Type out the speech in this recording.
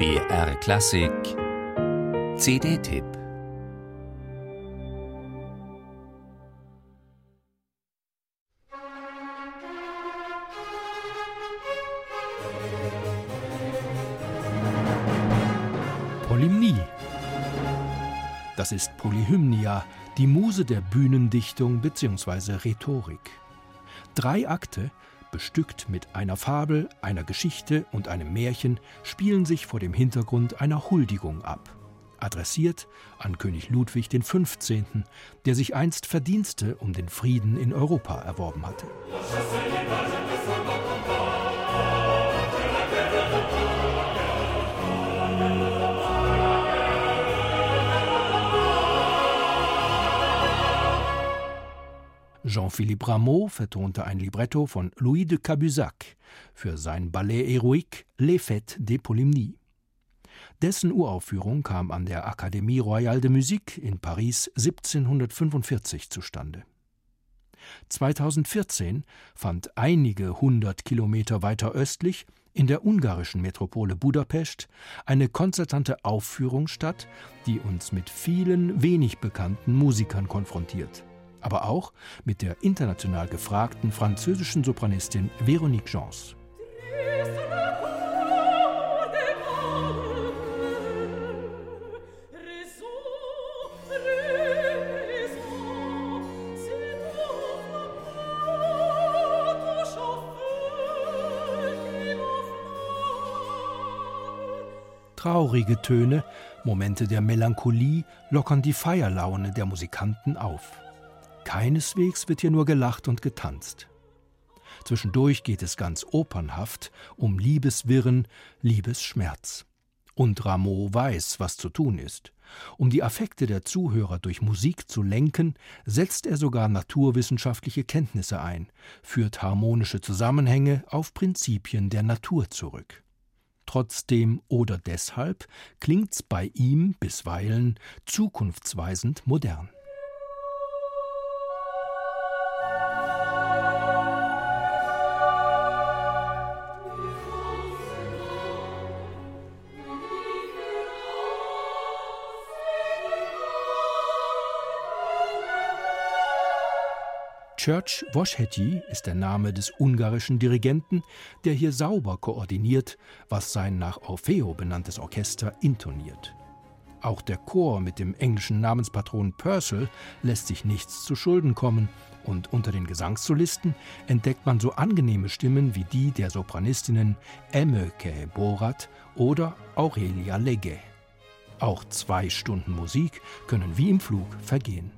BR Klassik CD-Tipp Polymnie. Das ist Polyhymnia, die Muse der Bühnendichtung bzw. Rhetorik. Drei Akte, bestückt mit einer Fabel, einer Geschichte und einem Märchen, spielen sich vor dem Hintergrund einer Huldigung ab. Adressiert an König Ludwig XV., der sich einst Verdienste um den Frieden in Europa erworben hatte. Jean-Philippe Rameau vertonte ein Libretto von Louis de Cabusac für sein Ballet Héroïque Les Fêtes des Polymnies. Dessen Uraufführung kam an der Académie Royale de Musique in Paris 1745 zustande. 2014 fand einige hundert Kilometer weiter östlich in der ungarischen Metropole Budapest eine konzertante Aufführung statt, die uns mit vielen wenig bekannten Musikern konfrontiert aber auch mit der international gefragten französischen Sopranistin Véronique Jans. Traurige Töne, Momente der Melancholie lockern die Feierlaune der Musikanten auf. Keineswegs wird hier nur gelacht und getanzt. Zwischendurch geht es ganz opernhaft um Liebeswirren, Liebesschmerz. Und Rameau weiß, was zu tun ist. Um die Affekte der Zuhörer durch Musik zu lenken, setzt er sogar naturwissenschaftliche Kenntnisse ein, führt harmonische Zusammenhänge auf Prinzipien der Natur zurück. Trotzdem oder deshalb klingt's bei ihm bisweilen zukunftsweisend modern. Church Woschhetty ist der Name des ungarischen Dirigenten, der hier sauber koordiniert, was sein nach Orfeo benanntes Orchester intoniert. Auch der Chor mit dem englischen Namenspatron Purcell lässt sich nichts zu Schulden kommen, und unter den Gesangssolisten entdeckt man so angenehme Stimmen wie die der Sopranistinnen Emmöke Borat oder Aurelia Legge. Auch zwei Stunden Musik können wie im Flug vergehen.